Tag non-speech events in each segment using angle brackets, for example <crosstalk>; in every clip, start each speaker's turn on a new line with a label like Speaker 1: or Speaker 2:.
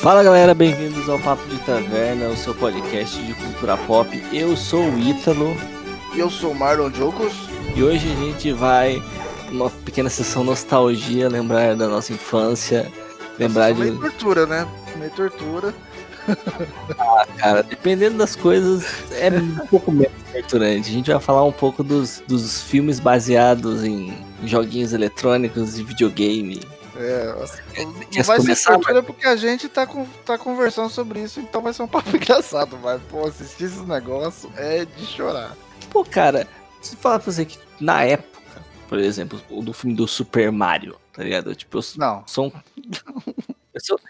Speaker 1: Fala galera, bem-vindos ao Papo de Taverna, o seu podcast de cultura pop. Eu sou o Ítalo.
Speaker 2: Eu sou o Marlon Jocos.
Speaker 1: E hoje a gente vai uma pequena sessão nostalgia, lembrar da nossa infância, lembrar de.
Speaker 2: Meio tortura, né? Meio tortura.
Speaker 1: ah, cara, dependendo das coisas, é um pouco menos torturante. A gente vai falar um pouco dos, dos filmes baseados em joguinhos eletrônicos e videogame.
Speaker 2: É, não vai ser tortura porque a gente tá, com, tá conversando sobre isso, então vai ser um <laughs> papo engraçado, mas, pô, assistir esses negócios é de chorar.
Speaker 1: Pô, cara, se falar pra você que na época, por exemplo, o do filme do Super Mario, tá ligado? Tipo, eu
Speaker 2: não.
Speaker 1: sou um. <laughs> eu, sou,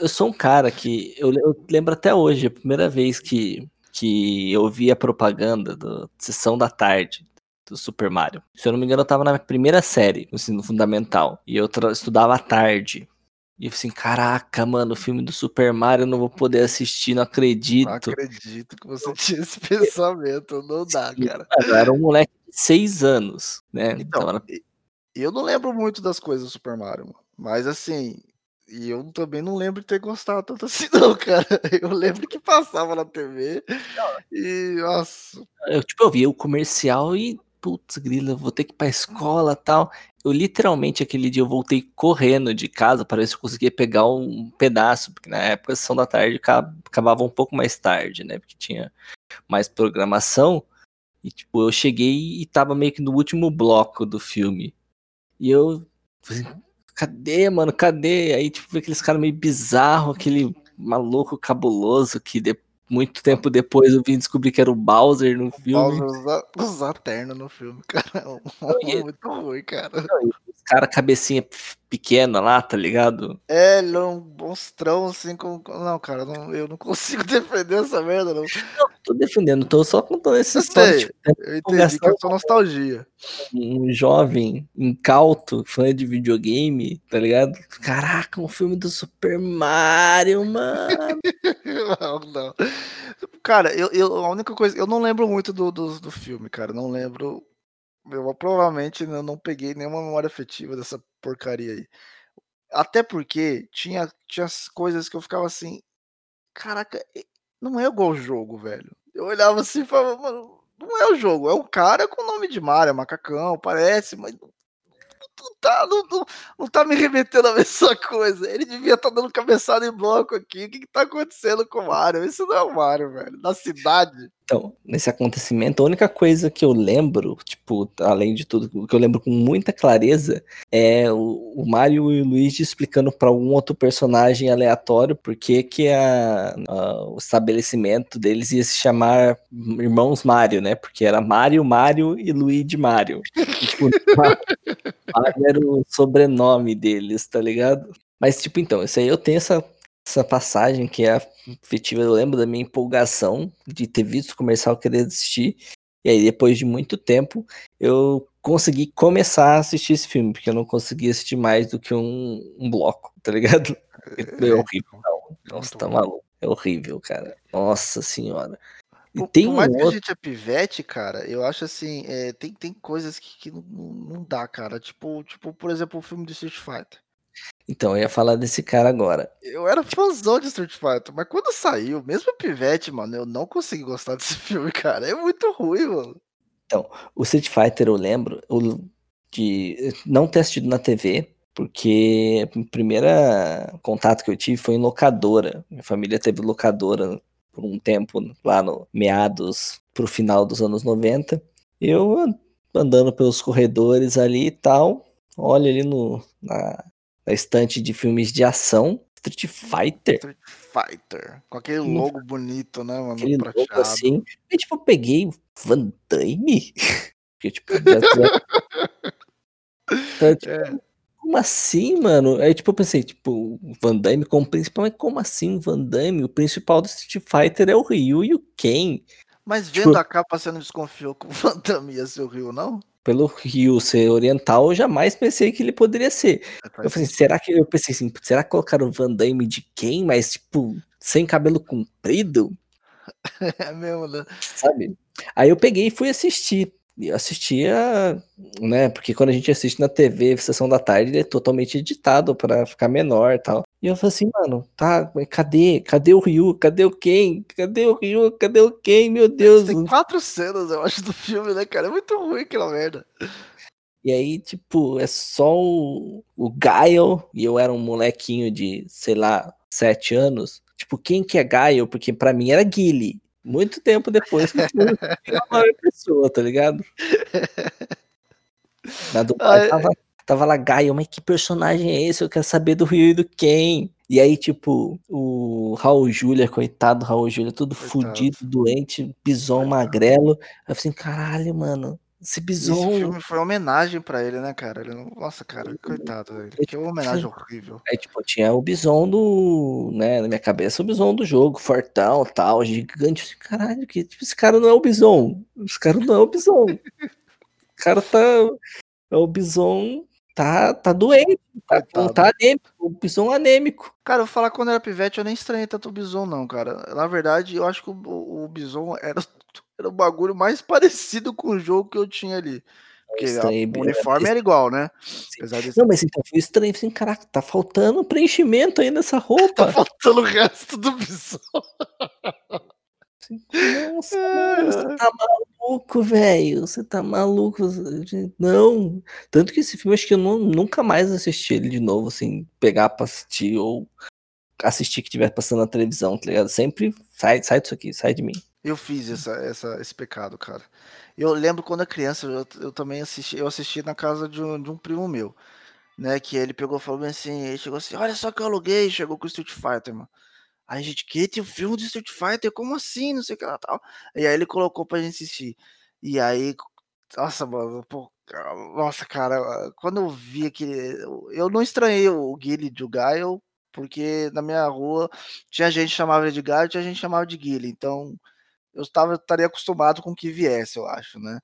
Speaker 1: eu sou um cara que. Eu, eu, lembro até hoje, a primeira vez que, que eu vi a propaganda da sessão da tarde do Super Mario. Se eu não me engano, eu tava na primeira série, no ensino fundamental. E eu estudava à tarde. E eu falei assim, caraca, mano, o filme do Super Mario eu não vou poder assistir, não acredito. Não
Speaker 2: acredito que você <laughs> tinha esse pensamento, não dá, cara.
Speaker 1: Eu era um moleque de seis anos, né?
Speaker 2: Então, então era... eu não lembro muito das coisas do Super Mario, mas assim, e eu também não lembro de ter gostado tanto assim, <laughs> não, cara. Eu lembro que passava na TV e, nossa.
Speaker 1: Eu, tipo, eu via o comercial e putz, grila, vou ter que ir pra escola tal. Eu literalmente aquele dia eu voltei correndo de casa para ver se eu conseguia pegar um pedaço, porque na época a sessão da tarde acabava um pouco mais tarde, né? Porque tinha mais programação. E tipo, eu cheguei e tava meio que no último bloco do filme. E eu falei, cadê, mano? Cadê? Aí, tipo, aqueles caras meio bizarro, aquele maluco cabuloso que depois muito tempo depois eu vim descobrir que era o Bowser no filme.
Speaker 2: Bowser usa, usa terno no filme, cara. É <laughs> muito ruim, cara.
Speaker 1: Cara cabecinha pequena lá, tá ligado?
Speaker 2: É, ele é um monstrão assim com. Não, cara, não, eu não <laughs> consigo defender essa merda, não. Não,
Speaker 1: tô defendendo, tô só contando essa história.
Speaker 2: Tipo, eu entendi que é só nostalgia.
Speaker 1: Um jovem incauto, fã de videogame, tá ligado? Caraca, um filme do Super Mario, mano. <laughs>
Speaker 2: não, não. Cara, eu, eu, a única coisa. Eu não lembro muito do, do, do filme, cara. Não lembro eu provavelmente eu não peguei nenhuma memória afetiva dessa porcaria aí. Até porque tinha, tinha coisas que eu ficava assim, caraca, não é igual o jogo, velho. Eu olhava assim e falava, mano, não é o jogo, é um cara com o nome de Mario, é macacão, parece, mas não tá, não, não, não tá me remetendo a mesma <laughs> coisa. Ele devia estar tá dando cabeçada em bloco aqui. O que, que tá acontecendo com o Mario? Isso não é o Mario, velho. Na cidade.
Speaker 1: Então, nesse acontecimento, a única coisa que eu lembro, tipo, além de tudo, o que eu lembro com muita clareza é o, o Mario e o Luigi explicando para algum outro personagem aleatório por que, que a, a, o estabelecimento deles ia se chamar Irmãos Mario, né? Porque era Mario, Mario e Luigi Mario. E, tipo, <laughs> Mario era o sobrenome deles, tá ligado? Mas, tipo, então, isso aí eu tenho essa essa passagem que é afetiva. Eu lembro da minha empolgação de ter visto o comercial querer assistir. E aí, depois de muito tempo, eu consegui começar a assistir esse filme, porque eu não conseguia assistir mais do que um, um bloco, tá ligado? É, é horrível. Não. Nossa, tá maluco. É horrível, cara. Nossa senhora.
Speaker 2: E por, tem por mais um que outro... a gente é pivete, cara, eu acho assim, é, tem, tem coisas que, que não, não dá, cara. Tipo, tipo, por exemplo, o filme do Street Fighter.
Speaker 1: Então, eu ia falar desse cara agora.
Speaker 2: Eu era fãzão de Street Fighter, mas quando saiu, mesmo pivete, mano, eu não consegui gostar desse <laughs> filme, cara. É muito ruim, mano.
Speaker 1: Então, o Street Fighter eu lembro de não ter assistido na TV, porque o primeiro contato que eu tive foi em locadora. Minha família teve locadora por um tempo, lá no meados pro final dos anos 90. Eu andando pelos corredores ali e tal, olha ali no, na, na estante de filmes de ação. Street Fighter.
Speaker 2: Street Fighter. Com aquele logo bonito, né, mano?
Speaker 1: Aquele prateado. logo assim. E tipo, eu peguei Van Damme. <laughs> Porque, tipo, já, já... Então, <laughs> tipo, é. Como assim, mano? Aí, tipo, eu pensei, tipo, Van Damme como principal, mas como assim Van Damme? O principal do Street Fighter é o Ryu e o Ken.
Speaker 2: Mas vendo tipo, a capa, você não desconfiou que o <laughs> Van Damme ia ser o Ryu, não?
Speaker 1: pelo Rio ser oriental, eu jamais pensei que ele poderia ser. É, eu falei, será que eu pensei assim, será que colocaram o Van Damme de quem? Mas tipo, sem cabelo comprido? <laughs>
Speaker 2: É mesmo, né?
Speaker 1: Sabe? Aí eu peguei e fui assistir. E eu assistia, né? Porque quando a gente assiste na TV, sessão da tarde, ele é totalmente editado para ficar menor e tal. E eu falei assim, mano, tá, cadê? Cadê o Ryu? Cadê o Ken? Cadê o Ryu? Cadê o Ken? Meu Deus.
Speaker 2: Tem quatro cenas, eu acho, do filme, né, cara? É muito ruim aquela merda.
Speaker 1: E aí, tipo, é só o, o Gaio, e eu era um molequinho de, sei lá, sete anos. Tipo, quem que é Gaio? Porque para mim era Guile. Muito tempo depois que uma maior pessoa, tá ligado? Na do pai tava, tava lá, Gaio, mas que personagem é esse? Eu quero saber do Rio e do Ken. E aí, tipo, o Raul Júlia, coitado Raul Júlia, tudo coitado. fudido, doente, bison coitado. magrelo. Eu falei assim, caralho, mano, esse Bison. Esse
Speaker 2: filme foi uma homenagem pra ele, né, cara? Ele não... Nossa, cara, coitado dele. É, que homenagem horrível.
Speaker 1: É, tipo, tinha o Bison do. né, na minha cabeça, o Bison do jogo, fortão tal, gigante. Caralho, que tipo, esse cara não é o Bison. Esse cara não é o Bison. <laughs> o cara tá. É o Bison tá, tá doente, tá, tá anêmico, o Bison anêmico.
Speaker 2: Cara, eu vou falar quando era pivete, eu nem estranhei tanto o Bison, não, cara. Na verdade, eu acho que o, o Bison era <laughs> era o bagulho mais parecido com o jogo que eu tinha ali. Porque estranho, o uniforme era igual, né?
Speaker 1: Desse... Não, mas então foi estranho. Assim, caraca, tá faltando preenchimento aí nessa <laughs> roupa.
Speaker 2: tá faltando o resto do visor.
Speaker 1: Nossa, mano, você tá maluco, velho. Você tá maluco. Não. Tanto que esse filme, acho que eu não, nunca mais assisti ele de novo, assim, pegar pra assistir ou assistir que tiver passando na televisão, tá ligado? Sempre sai, sai disso aqui, sai de mim.
Speaker 2: Eu fiz essa, essa, esse pecado, cara. Eu lembro quando era criança, eu, eu também assisti, eu assisti na casa de um, de um primo meu, né? Que ele pegou e falou assim, ele chegou assim, olha só que eu aluguei, chegou com o Street Fighter, mano. Aí a gente, que tem um filme de Street Fighter? Como assim? Não sei o que lá tal. E aí ele colocou pra gente assistir. E aí, nossa, mano, pô, nossa, cara, quando eu vi aquele. Eu não estranhei o Guile de Gaio, porque na minha rua tinha gente que chamava de Gaio, tinha gente que chamava de Guile. Então, eu estava, estaria acostumado com o que viesse, eu acho, né?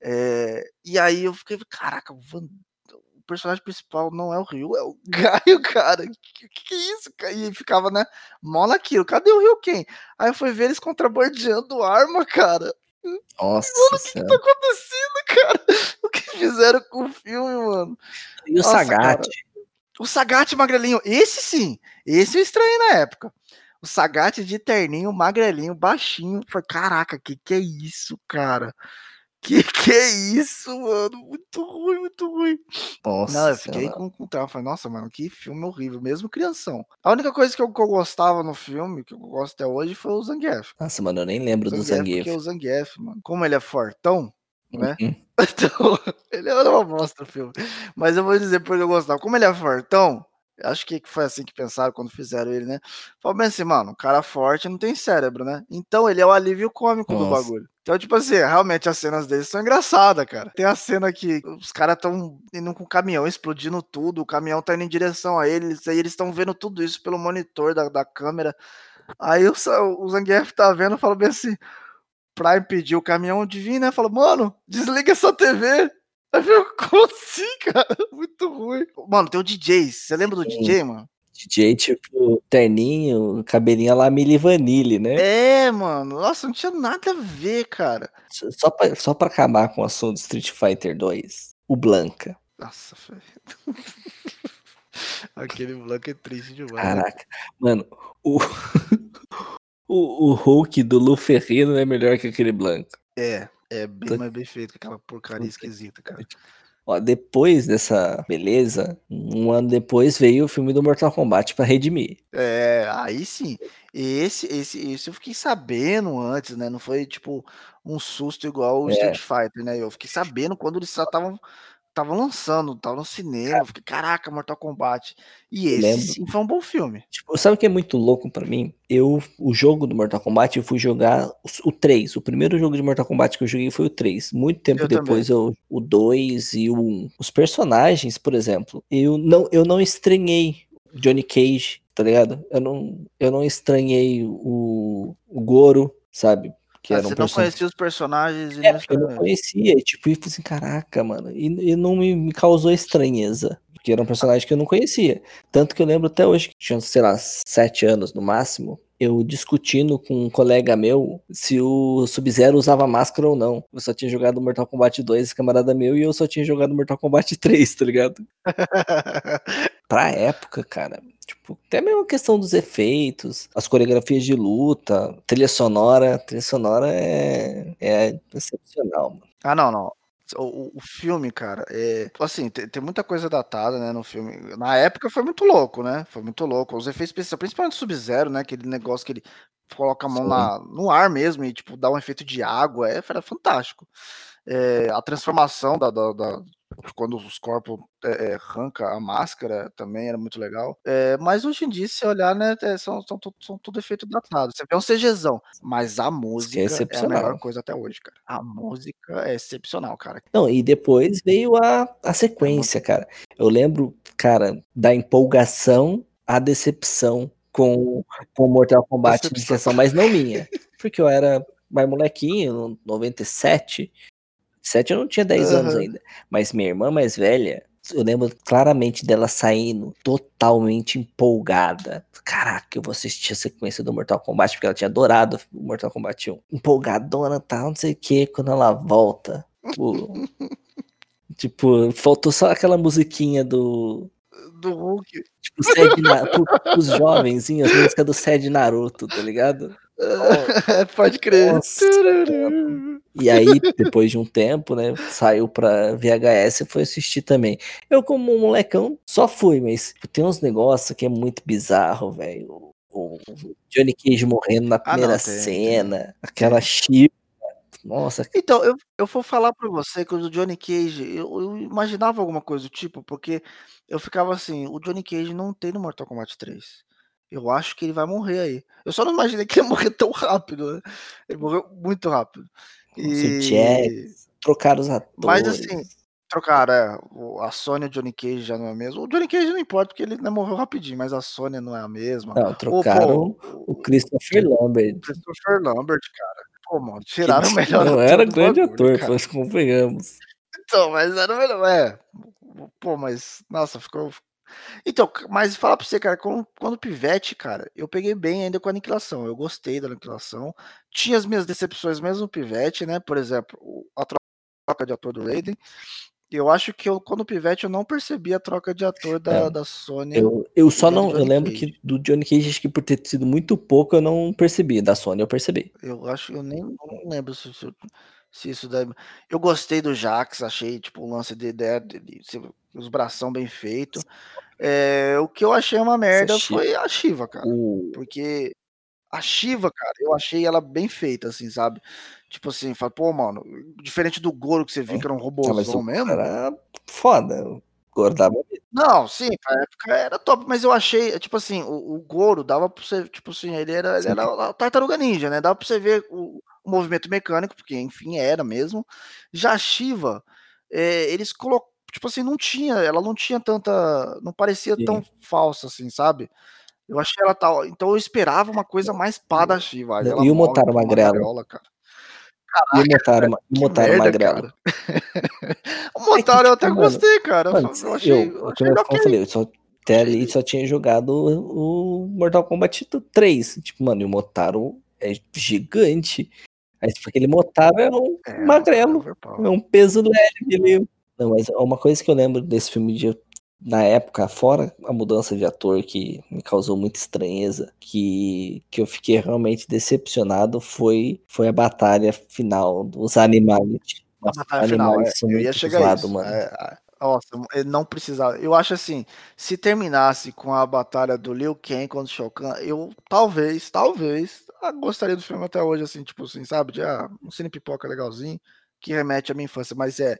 Speaker 2: É, e aí eu fiquei, caraca, o, Van, o, personagem principal não é o Rio, é o <laughs> Gaio, cara. Que, que, é isso? E ficava, né? Mola aquilo, cadê o Rio quem? Aí eu fui ver eles contrabandeando arma, cara.
Speaker 1: Nossa,
Speaker 2: mano, o que, que tá acontecendo, <laughs> cara? O que fizeram com o filme, mano?
Speaker 1: E o Nossa, Sagat? Cara.
Speaker 2: O Sagat magrelinho, esse sim, esse eu estranhei na época. O Sagat de terninho, magrelinho, baixinho. Falei, caraca, que que é isso, cara? Que <laughs> que é isso, mano? Muito ruim, muito ruim. Nossa. Não, eu fiquei com, com trauma. Falei, nossa, mano, que filme horrível, mesmo crianção. A única coisa que eu, que eu gostava no filme, que eu gosto até hoje, foi o Zangief.
Speaker 1: Nossa, mano, eu nem lembro Zangief, do Zangief.
Speaker 2: Porque o Zangief, mano, como ele é fortão, né? Uhum. <laughs> Então, ele era uma bosta o filme. Mas eu vou dizer porque eu gostava. Como ele é fortão, Acho que foi assim que pensaram quando fizeram ele, né? Falaram bem assim, mano, um cara forte não tem cérebro, né? Então ele é o alívio cômico Nossa. do bagulho. Então, tipo assim, realmente as cenas deles são engraçadas, cara. Tem a cena que os caras estão indo com o caminhão, explodindo tudo, o caminhão tá indo em direção a eles, aí eles estão vendo tudo isso pelo monitor da, da câmera. Aí o, o Zangief tá vendo e fala bem assim, pra impedir o caminhão de vir, né? Fala, mano, desliga essa TV. Aí eu, como assim, cara? <laughs> Muito ruim. Mano, tem o DJ. Você lembra do Sim. DJ, mano?
Speaker 1: DJ, tipo, terninho, cabelinho lá Mili Vanille, né?
Speaker 2: É, mano. Nossa, não tinha nada a ver, cara.
Speaker 1: Só pra, só pra acabar com o assunto do Street Fighter 2, o Blanca.
Speaker 2: Nossa, velho. <laughs> Aquele Blanca é triste demais.
Speaker 1: Caraca. Mano, o, <laughs> o, o Hulk do Lu Ferreiro é melhor que aquele Blanca.
Speaker 2: É. É bem mais bem feito que aquela porcaria esquisita, cara.
Speaker 1: Ó, depois dessa beleza, um ano depois veio o filme do Mortal Kombat para redimir.
Speaker 2: É, aí sim. Esse, esse, esse eu fiquei sabendo antes, né? Não foi tipo um susto igual o é. Street Fighter, né? Eu fiquei sabendo quando eles já estavam estavam lançando, tava no cinema. Fiquei, caraca, Mortal Kombat. E esse Lembro. sim foi um bom filme.
Speaker 1: Tipo, sabe o que é muito louco para mim? Eu, o jogo do Mortal Kombat, eu fui jogar o, o 3. O primeiro jogo de Mortal Kombat que eu joguei foi o 3. Muito tempo eu depois eu, o 2 e o 1. Os personagens, por exemplo, eu não, eu não estranhei Johnny Cage, tá ligado? Eu não, eu não estranhei o, o Goro, sabe?
Speaker 2: Que ah, você não conhecia os personagens
Speaker 1: e é, Eu não conhecia, e, tipo, e falei assim, caraca, mano. E, e não me, me, causou estranheza. Porque era um personagem que eu não conhecia. Tanto que eu lembro até hoje que tinha, sei lá, sete anos no máximo. eu discutindo com um colega meu se o Sub-Zero usava máscara ou não. Eu só tinha jogado Mortal Kombat 2, camarada meu, e eu só tinha jogado Mortal Kombat <laughs> 3, tá ligado? <laughs> pra época, cara, tipo, até mesmo a questão dos efeitos, as coreografias de luta, trilha sonora, trilha sonora é, é excepcional, mano.
Speaker 2: Ah, não, não. O, o filme, cara, é. Assim, tem, tem, muita coisa datada, né, no filme. Na época foi muito louco, né? Foi muito louco. Os efeitos especiais, principalmente Sub-Zero, né? Aquele negócio que ele coloca a mão na, no ar mesmo e, tipo, dá um efeito de água. É, era fantástico. É, a transformação da, da, da, quando os corpos é, arranca a máscara também era muito legal. É, mas hoje em dia, se olhar, né, são, são, são tudo efeito datado. Você vê um CGzão, mas a música é, é, a melhor coisa até hoje, cara. A música é excepcional, cara.
Speaker 1: Não, e depois veio a, a sequência, cara. Eu lembro, cara, da empolgação à decepção com o Mortal Kombat de sessão, mas não minha. Porque eu era mais molequinho, 97, 7 eu não tinha 10 uhum. anos ainda. Mas minha irmã mais velha, eu lembro claramente dela saindo totalmente empolgada. Caraca, eu vou assistir a sequência do Mortal Kombat, porque ela tinha adorado o Mortal Kombat 1. Empolgadona, tal, tá, não sei o que, quando ela volta. Tipo, <laughs> tipo, faltou só aquela musiquinha do.
Speaker 2: Do Hulk.
Speaker 1: Tipo, Sed Naruto, os jovens, as músicas do Sed Naruto, tá ligado? <laughs>
Speaker 2: Oh, Pode crer. Nossa,
Speaker 1: e aí, depois de um tempo, né, saiu pra VHS e foi assistir também. Eu, como um molecão, só fui, mas tem uns negócios que é muito bizarro, velho. O Johnny Cage morrendo na primeira ah, não, tem, cena, tem. aquela chip. Nossa.
Speaker 2: Então, eu, eu vou falar pra você que o Johnny Cage, eu, eu, imaginava alguma coisa do tipo, porque eu ficava assim, o Johnny Cage não tem no Mortal Kombat 3. Eu acho que ele vai morrer aí. Eu só não imaginei que ele <laughs> ia morrer tão rápido, né? Ele morreu muito rápido.
Speaker 1: E... Jax, trocaram os atores.
Speaker 2: Mas assim, trocaram, é. A Sony e o Johnny Cage já não é mesmo. O Johnny Cage não importa porque ele né, morreu rapidinho, mas a Sony não é a mesma.
Speaker 1: Não, trocaram pô, o Christopher Lambert. O
Speaker 2: Christopher Lambert, cara. Pô, mano, tiraram o melhor
Speaker 1: Não era grande bagulho, ator, nós convenhamos.
Speaker 2: Então, mas era o melhor, é. Pô, mas, nossa, ficou, então, mas falar pra você, cara, quando, quando pivete, cara, eu peguei bem ainda com a aniquilação. Eu gostei da aniquilação. Tinha as minhas decepções mesmo no pivete, né? Por exemplo, a troca de ator do Raiden. Eu acho que eu, quando pivete, eu não percebi a troca de ator da, é, da Sony.
Speaker 1: Eu, eu só não. Eu lembro Cage. que do Johnny Cage, acho que por ter sido muito pouco, eu não percebi. Da Sony, eu percebi.
Speaker 2: Eu acho, eu nem não lembro se, se, se isso daí. Eu gostei do Jax, achei, tipo, o lance de, de, de, os bração bem feito. É, o que eu achei uma merda foi a Shiva, cara. Uh. Porque a Shiva, cara, eu achei ela bem feita, assim, sabe? Tipo assim, fala, pô, mano, diferente do Goro que você viu é. que era um robôzão mesmo.
Speaker 1: Era foda. Goro dava.
Speaker 2: Não, sim, pra época era top, mas eu achei, tipo assim, o, o Goro dava pra você, tipo assim, ele era, ele era a tartaruga ninja, né? Dava pra você ver o movimento mecânico, porque enfim era mesmo. Já a Shiva, é, eles colocaram tipo assim, não tinha, ela não tinha tanta, não parecia Sim. tão falsa assim, sabe? Eu achei ela tal, então eu esperava uma coisa mais pá da Shiva.
Speaker 1: E o Motaro Magrelo? Cara. Caraca, e o Motaro, <laughs> o Motaro Magrelo? <laughs>
Speaker 2: o Motaro eu até gostei, cara. Mano, eu achei, eu, eu, achei
Speaker 1: eu, eu falei, eu só, até ali só tinha jogado o Mortal Kombat 3. Tipo, mano, e o Motaro é gigante. Aí aquele Motaro é um é, magrelo, é um peso leve ali. Não, mas uma coisa que eu lembro desse filme de na época, fora a mudança de ator que me causou muita estranheza, que, que eu fiquei realmente decepcionado foi, foi a batalha final dos animais.
Speaker 2: A batalha final, é, eu ia chegar zoado, isso. Mano. É, nossa, não precisava. Eu acho assim, se terminasse com a batalha do Liu Kang contra o Shao Kahn, eu talvez, talvez, gostaria do filme até hoje, assim, tipo assim, sabe? De ah, um cine pipoca legalzinho que remete à minha infância, mas é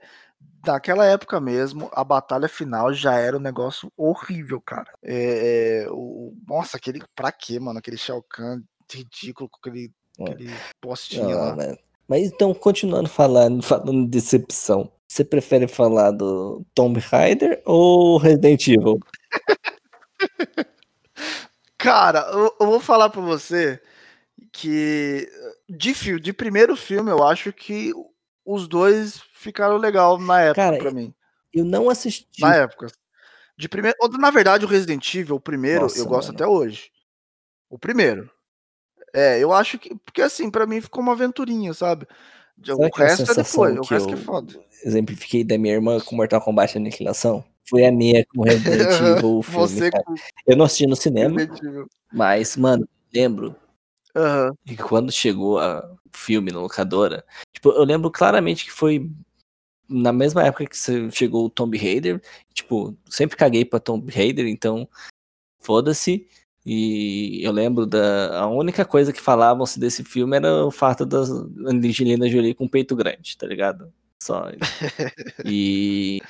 Speaker 2: daquela época mesmo, a batalha final já era um negócio horrível, cara. É, é, o, nossa, aquele. Pra quê, mano? Aquele Shao Kahn ridículo com aquele, é. aquele postinho lá. Né?
Speaker 1: Mas então, continuando falando, falando de decepção, você prefere falar do Tomb Raider ou Resident Evil? <laughs>
Speaker 2: Cara, eu, eu, vou falar pra você que de, de primeiro filme eu acho que os dois ficaram legal na época Cara, pra mim.
Speaker 1: Eu não assisti.
Speaker 2: Na época. De primeiro, na verdade, o Resident Evil, o primeiro, Nossa, eu gosto mano. até hoje. O primeiro. É, eu acho que. Porque assim, pra mim ficou uma aventurinha, sabe?
Speaker 1: Sabe
Speaker 2: O resto é depois, o resto que é
Speaker 1: eu
Speaker 2: foda.
Speaker 1: exemplifiquei da minha irmã com Mortal Kombat Aniquilação? Foi a minha com Resident <laughs> Evil, o filme,
Speaker 2: com
Speaker 1: Eu não assisti no cinema, mas, mano, lembro
Speaker 2: Aham.
Speaker 1: que quando chegou a- o filme na locadora, tipo, eu lembro claramente que foi na mesma época que chegou o Tomb Raider, tipo, sempre caguei pra Tomb Raider, então foda-se. E eu lembro da a única coisa que falavam-se desse filme era o fato da Angelina Jolie com peito grande, tá ligado? Só. E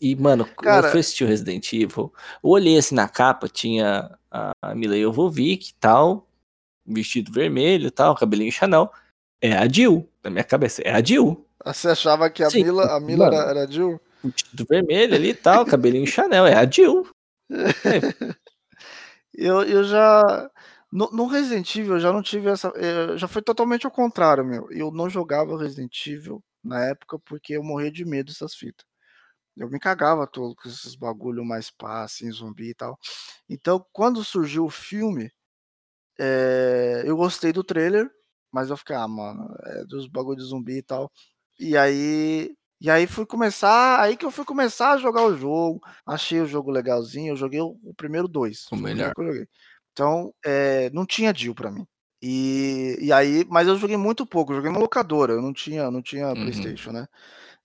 Speaker 1: e mano, quando eu
Speaker 2: Cara-
Speaker 1: fui assistir o Resident Evil, eu olhei assim na capa, tinha a Mila Jovovich e tal, vestido vermelho e tal, cabelinho Chanel. É a Jill, na minha cabeça, é a Jill.
Speaker 2: Você achava que a
Speaker 1: Sim,
Speaker 2: Mila, a Mila era, era Jill?
Speaker 1: Vestido vermelho ali e tal, cabelinho Chanel, é a Jill. <laughs>
Speaker 2: Eu, eu já. No, no Resident Evil eu já não tive essa. eh, Já foi totalmente ao contrário, meu. Eu não jogava Resident Evil na época porque eu morria de medo dessas fitas. Eu me cagava todo com esses bagulho mais pá, assim, zumbi e tal. Então, quando surgiu o filme, eh, eu gostei do trailer, mas eu fiquei, ah, mano, é dos bagulho de zumbi e tal. E aí. E aí fui começar. Aí que eu fui começar a jogar o jogo. Achei o jogo legalzinho. Eu joguei o, o primeiro dois.
Speaker 1: O melhor.
Speaker 2: primeiro que eu joguei. Então, eh, não tinha Jill pra mim. E, e aí, mas eu joguei muito pouco. Joguei numa locadora. Eu não tinha, não tinha
Speaker 1: Uhum.
Speaker 2: PlayStation, né?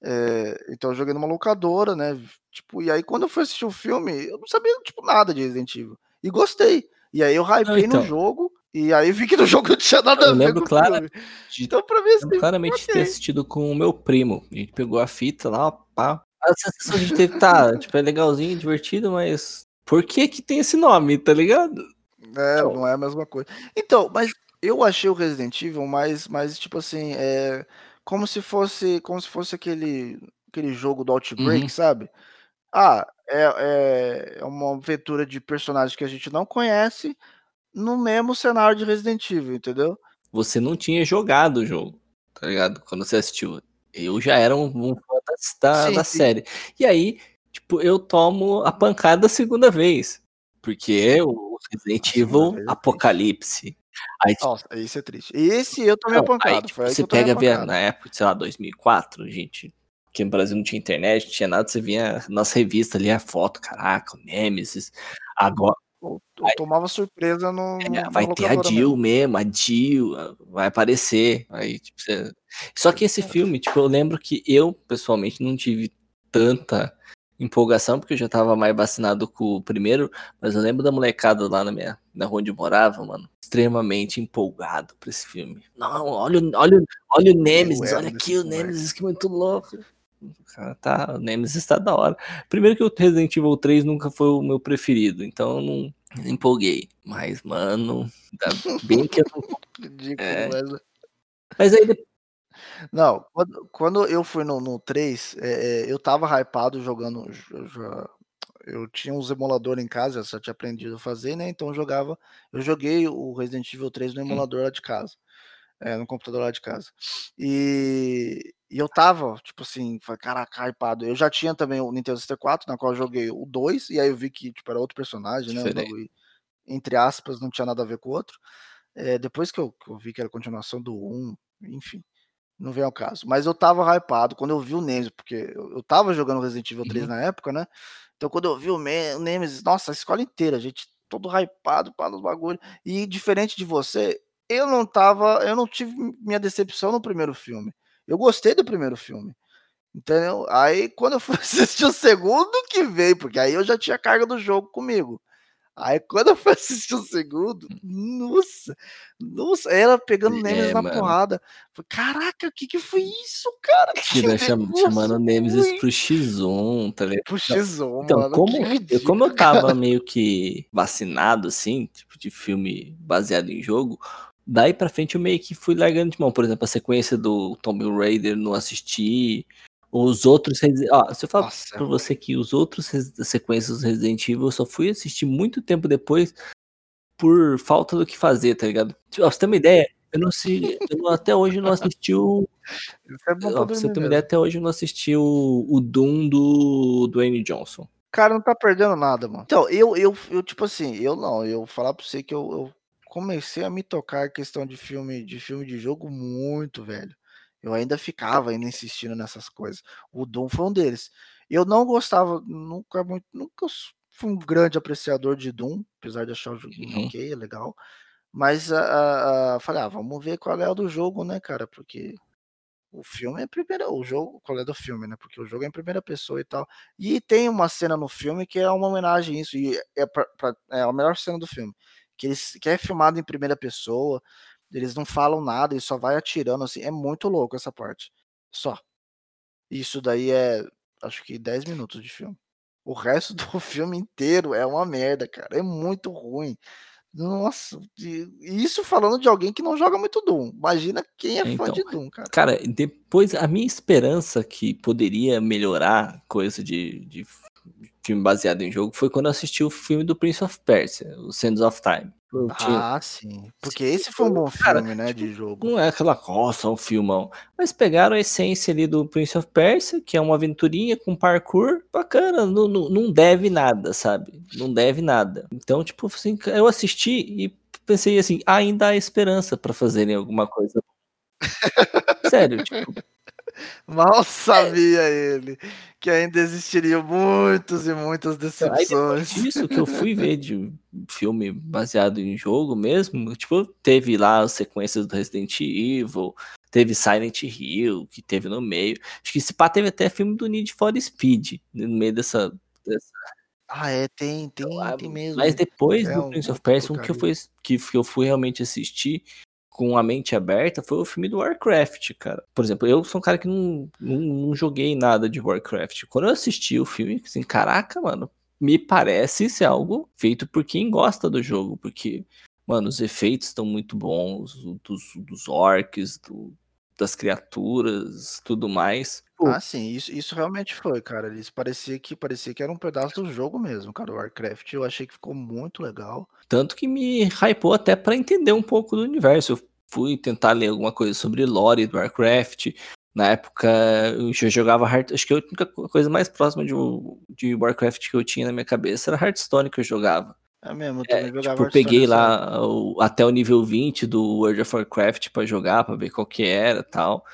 Speaker 2: Eh, então eu joguei numa locadora, né? Tipo, e aí quando eu fui assistir o filme, eu não sabia tipo nada de Resident Evil. E gostei. E aí eu hypei
Speaker 1: então.
Speaker 2: no jogo. E aí vi que no jogo não tinha nada
Speaker 1: Eu
Speaker 2: a ver
Speaker 1: lembro
Speaker 2: com o
Speaker 1: clara-
Speaker 2: filme.
Speaker 1: De
Speaker 2: Então pra mim
Speaker 1: lembro
Speaker 2: assim,
Speaker 1: claramente de ter assistido com o meu primo. A gente pegou a fita lá, pá. A sensação de ter, tá, <laughs> tipo, é legalzinho, divertido, mas por que que tem esse nome, tá ligado?
Speaker 2: É,
Speaker 1: Então.
Speaker 2: não é a mesma coisa. Então, mas eu achei o Resident Evil mais, mais tipo assim, é como se fosse, como se fosse aquele, aquele jogo do Outbreak,
Speaker 1: Uhum.
Speaker 2: sabe? Ah, é, é, é uma aventura de personagens que a gente não conhece no mesmo cenário de Resident Evil, entendeu?
Speaker 1: Você não tinha jogado o jogo, tá ligado? Quando você assistiu. Eu já era um, um fã da, da,
Speaker 2: Sim,
Speaker 1: da
Speaker 2: sim.
Speaker 1: série. E aí, tipo, eu tomo a pancada a segunda vez. Porque o Resident Evil
Speaker 2: é.
Speaker 1: Apocalipse. Aí,
Speaker 2: Nossa, isso é triste. Esse eu tomei
Speaker 1: Não,
Speaker 2: a pancada.
Speaker 1: aí, tipo, você pega
Speaker 2: a
Speaker 1: ver na época, sei lá, 2004, gente, que no Brasil não tinha internet, não tinha nada, você vinha nas revistas ali a foto, caraca, o Nemesis. Agora
Speaker 2: Eu, eu tomava surpresa no,
Speaker 1: é, vai ter a Jill
Speaker 2: mesmo.
Speaker 1: mesmo, a Jill a- vai aparecer. Aí, tipo, você... Só que esse filme, tipo, eu lembro que eu, pessoalmente, não tive tanta empolgação, porque eu já tava mais vacinado com o primeiro, mas eu lembro da molecada lá na minha, na rua onde eu morava, mano, extremamente empolgado pra esse filme. Não, olha, o- olha, olha o Nemesis, olha aqui o. Nemesis, que muito louco. Cara, tá, o Nemesis tá da hora. Primeiro que o Resident Evil 3 nunca foi o meu preferido, então eu não empolguei. Mas, mano, ainda bem que eu não. <laughs>
Speaker 2: Ridículo,
Speaker 1: É.
Speaker 2: mas...
Speaker 1: Mas aí depois.
Speaker 2: Não, quando, quando eu fui no, no 3, é, é, eu tava hypado jogando. Eu, já- eu tinha uns emuladores em casa, já tinha aprendido a fazer, né? Então eu jogava. Eu joguei o Resident Evil 3 no emulador lá de casa. É, no computador lá de casa. E, e eu tava, tipo assim, falei, caraca, hypado. Eu já tinha também o Nintendo 64, na qual eu joguei o 2, e aí eu vi que tipo, era outro personagem, né? entre aspas, não tinha nada a ver com o outro. É, depois que eu, que eu vi que era a continuação do 1, enfim. Não vem ao caso. Mas eu tava hypado quando eu vi o Nemesis, porque eu, eu tava jogando Resident Evil 3
Speaker 1: Uhum.
Speaker 2: na época, né? Então quando eu vi o, Me- o Nemesis, nossa, a escola inteira, a gente todo hypado para os bagulhos. E diferente de você, eu não tava, eu não tive minha decepção no primeiro filme. Eu gostei do primeiro filme. Entendeu? Aí quando eu fui <laughs> assistir o segundo que veio, porque aí eu já tinha carga do jogo comigo. Aí quando eu fui assistir o segundo, nossa, nossa, ela pegando
Speaker 1: É,
Speaker 2: Nemesis na
Speaker 1: mano.
Speaker 2: porrada. Falei, Caraca, o que que foi isso, cara?
Speaker 1: Que
Speaker 2: Que
Speaker 1: cham- chamando o Nemesis pro X1, tá ligado?
Speaker 2: Pro X1,
Speaker 1: Então,
Speaker 2: mano.
Speaker 1: como, eu, como eu
Speaker 2: cara.
Speaker 1: tava <laughs> meio que vacinado, assim, tipo, de filme baseado em jogo, daí pra frente eu meio que fui largando de mão. Por exemplo, a sequência do Tomb Raider não assisti. Os outros. Se eu falar
Speaker 2: Nossa,
Speaker 1: pra você que os outros sequências do Resident Evil eu só fui assistir muito tempo depois por falta do que fazer, tá ligado? Tipo, Ó, pra você ter uma ideia, eu não assisti. eu até hoje não assisti o.
Speaker 2: É bom pra
Speaker 1: você ter uma ideia, até hoje eu não assisti o, o Doom do Dwayne Johnson.
Speaker 2: cara não tá perdendo nada, mano. Então, eu, eu, eu tipo assim, eu não, eu falar pra você que eu, eu comecei a me tocar questão de filme de filme de jogo muito velho. Eu ainda ficava ainda insistindo nessas coisas. O Doom foi um deles. Eu não gostava, nunca muito, nunca fui um grande apreciador de Doom, apesar de achar o joguinho
Speaker 1: Uhum.
Speaker 2: ok, legal. Mas a, a, falei, ah, vamos ver qual é o do jogo, né, cara? Porque o filme é primeira, o jogo, qual é do filme, né? Porque o jogo é em primeira pessoa e tal. E tem uma cena no filme que é uma homenagem a isso, e é, pra, pra, é a melhor cena do filme, que, eles, que é filmado em primeira pessoa, eles não falam nada, eles só vai atirando assim, é muito louco essa parte. Só. Isso daí é, acho que 10 minutos de filme. O resto <laughs> do filme inteiro é uma merda, cara. É muito ruim. Nossa, isso falando de alguém que não joga muito Doom. Imagina quem é
Speaker 1: então,
Speaker 2: fã de Doom, cara.
Speaker 1: Cara, depois a minha esperança que poderia melhorar coisa de, de filme baseado em jogo foi quando eu assisti o filme do Prince of Persia, o Sands of Time.
Speaker 2: Ah, sim. Porque esse foi um bom cara, filme, né, tipo, de jogo.
Speaker 1: Não é aquela coça, um filmão. Mas pegaram a essência ali do Prince of Persia, que é uma aventurinha com parkour, bacana, não, não, não deve nada, sabe? Não deve nada. Então, tipo assim, eu assisti e pensei assim, ainda há esperança para fazerem alguma coisa. <laughs> Sério, tipo,
Speaker 2: Mal sabia <laughs> ele que ainda existiriam muitos e muitas decepções.
Speaker 1: Aí disso que eu fui ver de filme baseado em jogo mesmo, tipo, teve lá as sequências do Resident Evil, teve Silent Hill, que teve no meio. Acho que esse pá teve até filme do Need for Speed no meio dessa. dessa...
Speaker 2: Ah, é, tem, tem, então, tem mesmo.
Speaker 1: Mas depois é do Prince um, of Persia, um que eu, fui, que eu fui realmente assistir com a mente aberta foi o filme do Warcraft, cara. Por exemplo, eu sou um cara que não, não, não joguei nada de Warcraft. Quando eu assisti o filme, assim, caraca, mano, me parece ser algo feito por quem gosta do jogo, porque, mano, os efeitos estão muito bons, dos, dos orcs, do, das criaturas, tudo mais.
Speaker 2: Ah, sim, isso, isso realmente foi, cara. Isso parecia que parecia que era um pedaço do jogo mesmo, cara. O Warcraft eu achei que ficou muito legal.
Speaker 1: Tanto que me hypou até para entender um pouco do universo. Eu fui tentar ler alguma coisa sobre lore do Warcraft. Na época eu já jogava Heart... Acho que a única coisa mais próxima de, de Warcraft que eu tinha na minha cabeça era Hearthstone que eu jogava.
Speaker 2: É mesmo, eu também
Speaker 1: é, jogava tipo, eu peguei lá o, até o nível 20 do World of Warcraft para jogar, para ver qual que era tal.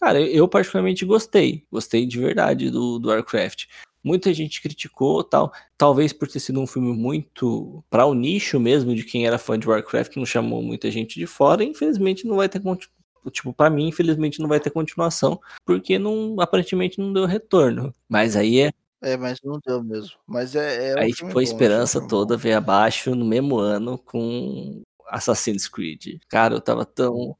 Speaker 1: Cara, eu particularmente gostei. Gostei de verdade do, do Warcraft. Muita gente criticou tal, talvez por ter sido um filme muito para o nicho mesmo de quem era fã de Warcraft, não chamou muita gente de fora. infelizmente não vai ter tipo para mim, infelizmente não vai ter continuação, porque não aparentemente não deu retorno. Mas aí é
Speaker 2: é, mas não deu mesmo. Mas é, é
Speaker 1: Aí tipo, a esperança toda veio abaixo no mesmo ano com Assassin's Creed. Cara, eu tava tão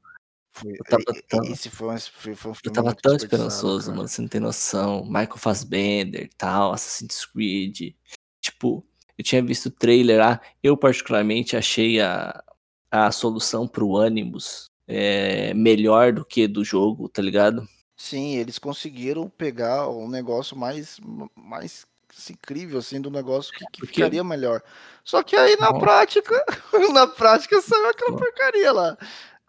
Speaker 2: eu tava tão, esse foi um, foi, um
Speaker 1: eu tava tão esperançoso, cara. mano, você não tem noção. Michael Fassbender, tal, Assassin's Creed. Tipo, eu tinha visto o trailer lá. Eu, particularmente, achei a, a solução pro Animus é, melhor do que do jogo, tá ligado?
Speaker 2: Sim, eles conseguiram pegar um negócio mais, mais incrível, assim, do negócio que, que ficaria melhor. Só que aí na prática, <laughs> na prática saiu aquela porcaria lá.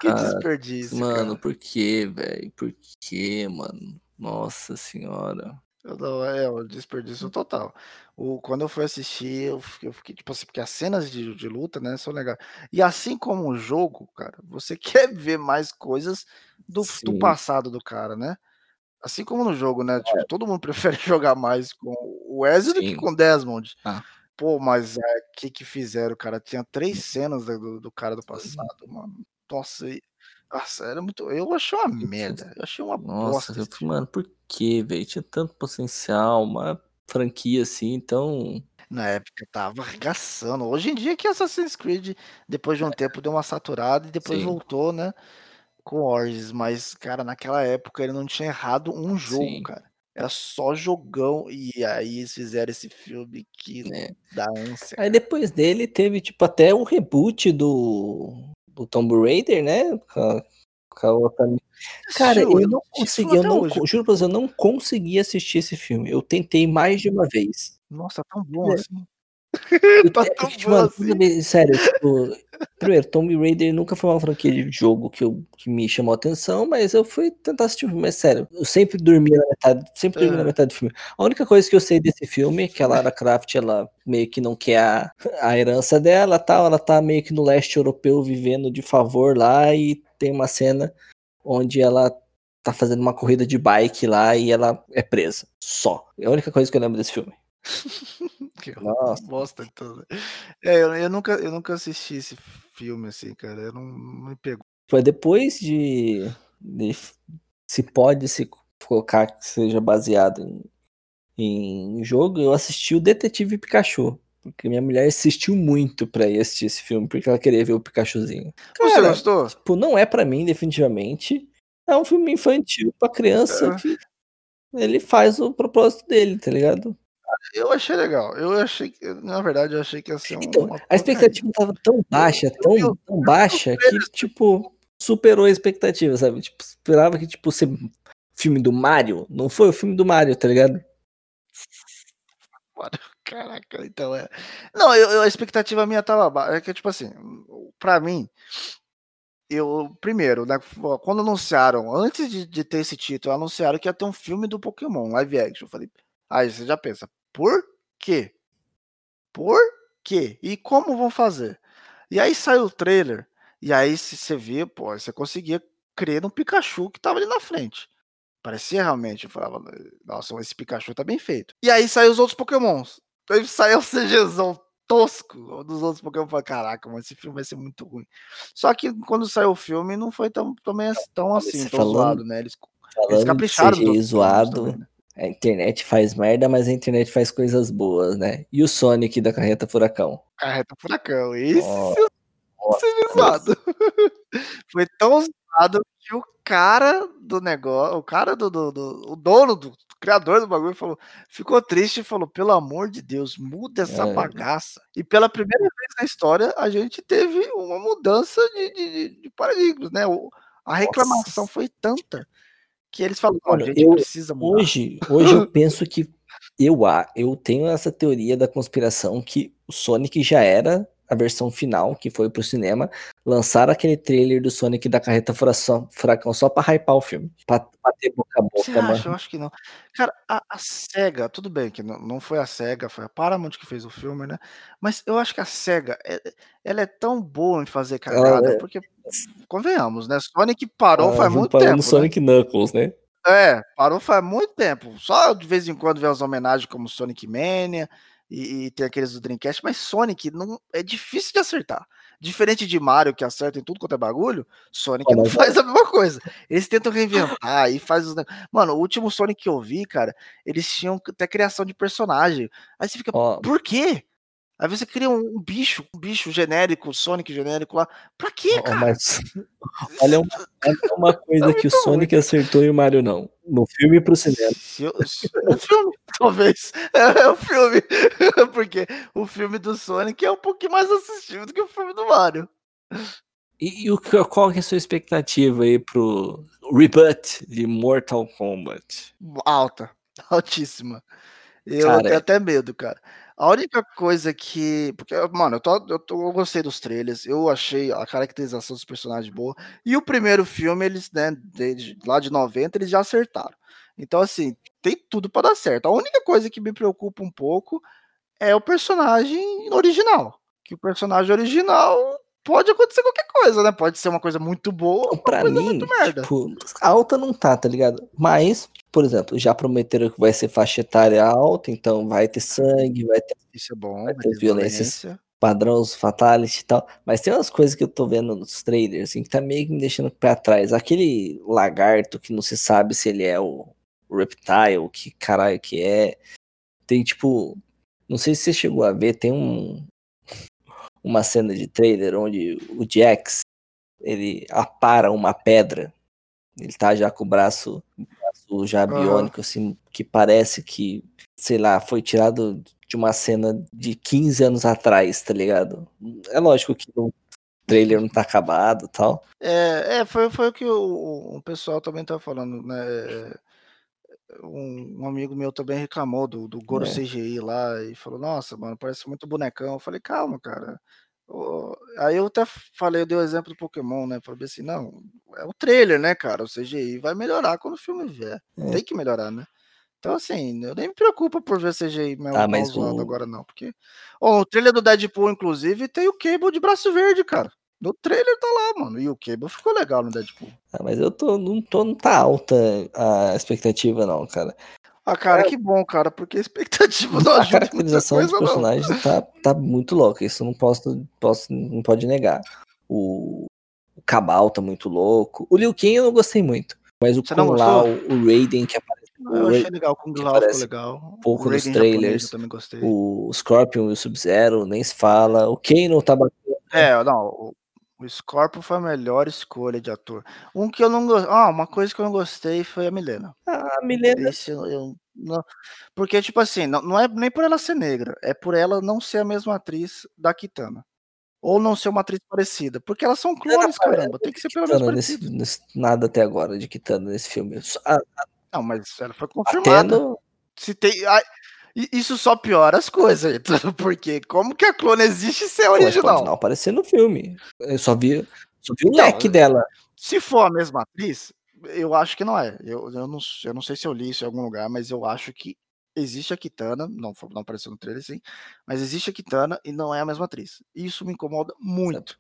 Speaker 2: Que cara, desperdício.
Speaker 1: Mano,
Speaker 2: cara.
Speaker 1: por que, velho? Por que, mano? Nossa senhora.
Speaker 2: Não, é, o desperdício total. O, quando eu fui assistir, eu fiquei, eu fiquei, tipo assim, porque as cenas de, de luta, né, são legais. E assim como o jogo, cara, você <laughs> quer ver mais coisas do, do passado do cara, né? Assim como no jogo, né? Tipo, é. todo mundo <laughs> prefere jogar mais com o Ezio do que com o Desmond. Ah. Pô, mas o é, que que fizeram, cara? Tinha três cenas do, do cara do passado, mano. Nossa, nossa, era muito. Eu achei uma merda. Eu achei uma
Speaker 1: Nossa,
Speaker 2: bosta.
Speaker 1: Mano, por que, velho? Tinha tanto potencial, uma franquia assim, então.
Speaker 2: Na época tava arregaçando. Hoje em dia que Assassin's Creed, depois de um é. tempo, deu uma saturada e depois Sim. voltou, né? Com Origins. Mas, cara, naquela época ele não tinha errado um jogo, Sim. cara. Era só jogão. E aí eles fizeram esse filme que é. dá ânsia.
Speaker 1: Aí depois dele teve, tipo, até o reboot do o Tomb Raider, né? Com, com a outra... Cara, eu não consegui, eu não, juro pra você, eu não consegui assistir esse filme. Eu tentei mais de uma vez.
Speaker 2: Nossa, tão bom é. assim. <laughs> tá
Speaker 1: É,
Speaker 2: tão
Speaker 1: tipo,
Speaker 2: bom
Speaker 1: mano,
Speaker 2: assim.
Speaker 1: vez- sério, tipo, primeiro, Tomb Raider nunca foi uma franquia de jogo que, eu, que me chamou a atenção, mas eu fui tentar assistir o filme, mas sério, eu sempre dormia na metade, sempre dormi na
Speaker 2: Aham.
Speaker 1: metade do filme. A única coisa que eu sei desse filme é que a Lara Croft, ela meio que não quer a, a herança dela, tal, ela tá meio que no leste europeu vivendo de favor lá e tem uma cena onde ela tá fazendo uma corrida de bike lá e ela é presa. Só. É a única coisa que eu lembro desse filme. <laughs>
Speaker 2: Que
Speaker 1: Nossa.
Speaker 2: bosta então. né? É, eu, eu nunca, eu nunca assisti esse filme assim, cara. Eu não, não me pegou.
Speaker 1: Foi depois de, de- se pode se colocar que seja baseado em, em jogo, eu assisti o Detetive Pikachu. Porque minha mulher insistiu muito pra ir assistir esse filme, porque ela queria ver o Pikachuzinho.
Speaker 2: Você
Speaker 1: Cara,
Speaker 2: gostou?
Speaker 1: tipo, não é pra mim, definitivamente. É um filme infantil pra criança
Speaker 2: É.
Speaker 1: que ele faz o propósito dele, tá ligado?
Speaker 2: Eu achei legal. Eu achei que, na verdade, eu achei que ia ser um,
Speaker 1: Então,
Speaker 2: uma
Speaker 1: a expectativa tava tão baixa, tão, tão baixa, que, tipo, superou a expectativa, sabe? Tipo, esperava que, tipo, ser filme do Mario. Não foi o filme do Mario, tá ligado?
Speaker 2: Mano, Caraca, então é. Não, eu, eu- a expectativa minha tava baixa. É que, tipo assim, pra mim, eu. Primeiro, né, quando anunciaram, antes de, de ter esse título, anunciaram que ia ter um filme do Pokémon, live action. Eu falei, aí você já pensa, por quê? Por quê? E como vão fazer? E aí saiu o trailer, e aí se você vê, pô, você conseguia crer no Pikachu que tava ali na frente. Parecia realmente, eu falava, nossa, esse Pikachu tá bem feito. E aí saiu os outros Pokémons. Aí saiu o CGzão tosco dos outros Pokémon. Eu falei, caraca, mas esse filme vai ser muito ruim. Só que quando saiu o filme, não foi tão, também tão assim,
Speaker 1: Você
Speaker 2: tão
Speaker 1: falando-
Speaker 2: zoado, né? Eles, eles
Speaker 1: Falando de
Speaker 2: capricharam Pokémons
Speaker 1: zoado,
Speaker 2: também, né?
Speaker 1: a internet faz merda, mas a internet faz coisas boas, né? E o Sonic da Carreta Furacão?
Speaker 2: Carreta Furacão. Esse
Speaker 1: Nossa, nossa,
Speaker 2: foi zoado. Foi tão zoado que o cara do negócio, o cara do, do, do- o dono do o criador do bagulho falou, ficou triste e falou: pelo amor de Deus, muda essa
Speaker 1: É.
Speaker 2: bagaça. E pela primeira vez na história, a gente teve uma mudança de, de, de- paradigmas, né? O- a reclamação
Speaker 1: Nossa.
Speaker 2: foi tanta que eles falaram: "Não,
Speaker 1: Mano,
Speaker 2: a gente
Speaker 1: eu-
Speaker 2: precisa mudar.
Speaker 1: Hoje, hoje eu <laughs> penso que eu, a- eu tenho essa teoria da conspiração que o Sonic já era a versão final que foi pro cinema, lançaram aquele trailer do Sonic da Carreta Furação- Furacão só pra hypar o filme, pra bater boca a
Speaker 2: Você
Speaker 1: boca,
Speaker 2: acha? Eu
Speaker 1: mano.
Speaker 2: acho que não. Cara, a, a SEGA, tudo bem que não, não foi a SEGA, foi a Paramount que fez o filme, né? Mas eu acho que a SEGA, é- ela é tão boa em fazer cagada,
Speaker 1: é-
Speaker 2: porque, convenhamos, né? Sonic parou
Speaker 1: Ah,
Speaker 2: faz muito tempo. né?
Speaker 1: Sonic Knuckles, né?
Speaker 2: É, parou faz muito tempo. Só de vez em quando vem as homenagens como Sonic Mania e, e tem aqueles do Dreamcast, mas Sonic não é difícil de acertar. Diferente de Mario, que acerta em tudo quanto é bagulho, Sonic não <laughs> faz a mesma coisa. Eles tentam reinventar e faz os. Mano, o último Sonic que eu vi, cara, eles tinham até criação de personagem. Aí você fica,
Speaker 1: Ó,
Speaker 2: por quê? Aí você cria um, um bicho, um bicho genérico, Sonic genérico lá. Pra quê, cara?
Speaker 1: mas <laughs> olha uma, olha uma coisa que o Sonic acertou e o Mario não. No filme e pro cinema.
Speaker 2: Eu- se- o filme, <laughs> talvez. É, o filme. <laughs> Porque o filme do Sonic é um pouquinho mais assistido do que o filme do Mario.
Speaker 1: E, e o, qual que é a sua expectativa aí pro reboot de Mortal Kombat?
Speaker 2: Alta. Altíssima. Eu
Speaker 1: Cara,
Speaker 2: tenho até medo, cara. A única coisa que. Porque, mano, eu, tô, eu, tô- eu gostei dos trailers. Eu achei a caracterização dos personagens boa. E o primeiro filme, eles, né, desde lá de 90, eles já acertaram. Então, assim, tem tudo pra dar certo. A única coisa que me preocupa um pouco é o personagem original. Que o personagem original pode acontecer qualquer coisa, né? Pode ser uma coisa muito boa ou
Speaker 1: Pra mim,
Speaker 2: muito merda.
Speaker 1: tipo, alta não tá, tá ligado? Mas, por exemplo, já prometeram que vai ser faixa etária alta, então vai ter sangue, vai ter
Speaker 2: Isso é bom.
Speaker 1: vai ter violências.
Speaker 2: violência.
Speaker 1: padrão, os fatality e tal. Mas tem umas coisas que eu tô vendo nos trailers, assim, que tá meio que me deixando pra trás. Aquele lagarto que não se sabe se ele é o Reptile, que caralho que é. Tem tipo. Não sei se você chegou a ver, tem um. Uma cena de trailer onde o Jax ele apara uma pedra. Ele tá já com o braço, o braço já biônico, assim, que parece que, sei lá, foi tirado de uma cena de 15 anos atrás, tá ligado? É lógico que o trailer não tá acabado tal.
Speaker 2: É, é foi, foi o que o, o pessoal também tá falando, né? Um, um amigo meu também reclamou do, do Goro
Speaker 1: É.
Speaker 2: CGI lá e falou: Nossa, mano, parece muito bonecão. Eu falei: Calma, cara. Aí eu até falei, eu dei o exemplo do Pokémon, né? Falei assim: Não, é o trailer, né, cara? O CGI vai melhorar quando o filme vier.
Speaker 1: É.
Speaker 2: Tem que melhorar, né? Então, assim, eu nem me preocupo por ver CGI mal,
Speaker 1: Ah, mas o-
Speaker 2: agora, não. Porque. Ó, o trailer do Deadpool, inclusive, tem o Cable de braço verde, cara. No trailer tá lá, mano. E o Cable ficou legal no Deadpool.
Speaker 1: Ah, mas eu tô, não tô, não tá alta a expectativa, não, cara.
Speaker 2: Ah, cara, que bom, cara, porque a expectativa <laughs> não
Speaker 1: A
Speaker 2: muita
Speaker 1: caracterização dos
Speaker 2: não.
Speaker 1: personagens tá, tá muito louca. Isso não posso, posso, não pode negar. O, o Cabal tá muito louco. O Liu Kang eu não gostei muito. Mas o Kung? Lao, o Raiden que aparece.
Speaker 2: Ah, Eu
Speaker 1: o,
Speaker 2: achei legal, Kung
Speaker 1: que
Speaker 2: Lao ficou legal.
Speaker 1: pouco
Speaker 2: o
Speaker 1: nos
Speaker 2: japonês
Speaker 1: trailers.
Speaker 2: gostei.
Speaker 1: o Scorpion e o Sub-Zero, nem se fala. O Kano tá bacana.
Speaker 2: É, não, o, o Scorpion foi a melhor escolha de ator. Um que eu não gostei. Ah, uma coisa que eu não gostei foi a Milena.
Speaker 1: Ah, Milena.
Speaker 2: Esse eu, eu não. Porque, tipo assim, não, não é nem por ela ser negra, é por ela não ser a mesma atriz da Kitana. Ou não ser uma atriz parecida. Porque elas são clones, caramba. Tem que ser pelo menos
Speaker 1: nesse, nesse- nada até agora de Kitana nesse filme. Só- a-
Speaker 2: Não, mas ela foi confirmada.
Speaker 1: no,
Speaker 2: Se tem. Isso só piora as coisas, <laughs> porque como que a clone existe se é
Speaker 1: mas pode não
Speaker 2: original?
Speaker 1: aparecer no filme. Eu só vi, só vi o
Speaker 2: Então,
Speaker 1: leque dela.
Speaker 2: Se for a mesma atriz, eu acho que não é. Eu, eu, não, eu não sei se eu li isso em algum lugar, mas eu acho que existe a Kitana, não, não apareceu no trailer, sim, mas existe a Kitana e não é a mesma atriz. Isso me incomoda muito.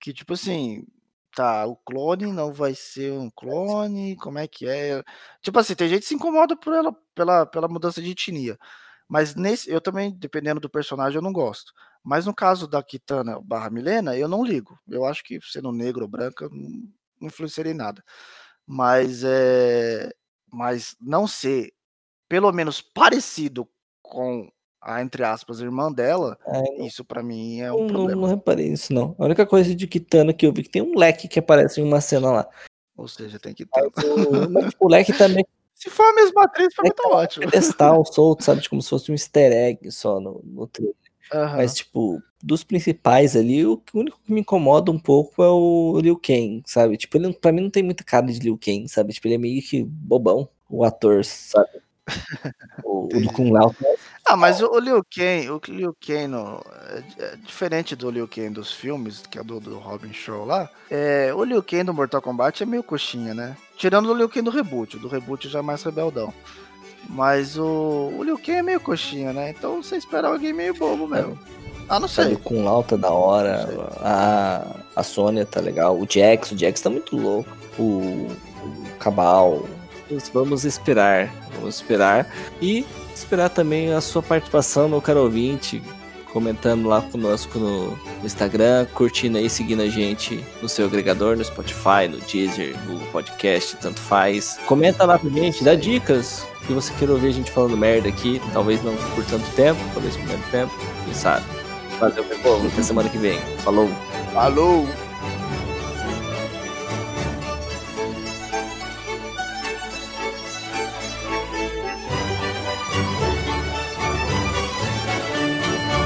Speaker 2: Que, tipo assim, tá, o clone não vai ser um clone, como é que é? Tipo assim, tem gente que se incomoda por ela, pela, pela mudança de etnia. Mas nesse, eu também, dependendo do personagem, eu não gosto. Mas no caso da Kitana barra Milena, eu não ligo. Eu acho que sendo negro ou branca não, não influenciaria em nada. Mas é. Mas não ser pelo menos parecido com a, entre aspas, irmã dela,
Speaker 1: não,
Speaker 2: isso pra mim é um
Speaker 1: não-
Speaker 2: problema.
Speaker 1: não reparei nisso, não. A única coisa de Kitana que eu vi que tem um leque que aparece em uma cena lá.
Speaker 2: Ou seja, tem.
Speaker 1: Mas o, <laughs> mas, tipo, o leque tá meio
Speaker 2: Se for a mesma atriz, pra mim tá
Speaker 1: tá
Speaker 2: ótimo.
Speaker 1: pedestal solto, sabe? Como se fosse um easter egg só no, no trailer.
Speaker 2: Aham.
Speaker 1: Mas, tipo, dos principais ali, o que- único que me incomoda um pouco é o Liu Kang, sabe? Tipo, ele, pra mim não tem muita cara de Liu Kang, sabe? Tipo, ele é meio que bobão, o ator, sabe? <laughs> O, o do. Kung Lao.
Speaker 2: Ah, mas o, Liu Kang, o Liu Kang no- é, é diferente do Liu Kang dos filmes, que é do, do Robin Show lá. É, o Liu Kang do Mortal Kombat é meio coxinha, né? Tirando o Liu Kang do reboot, do reboot já é mais rebeldão. Mas o, o Liu Kang é meio coxinha, né? Então você espera alguém meio bobo mesmo. Ah, não
Speaker 1: Sabe,
Speaker 2: sei.
Speaker 1: o Lao tá da hora, a, a Sônia tá legal, o Jax, o Jax tá muito louco, o, o Cabal. Vamos- esperar, vamos esperar. E esperar também a sua participação, meu caro ouvinte, comentando lá conosco no, no Instagram, curtindo aí, seguindo a gente no seu agregador, no Spotify, no Deezer, Google Podcast, tanto faz. Comenta lá pra gente, dá dicas que você queira ouvir a gente falando merda aqui, talvez não por tanto tempo, talvez por muito tempo, quem sabe. Valeu, meu povo, até semana que vem. Falou!
Speaker 2: Falou!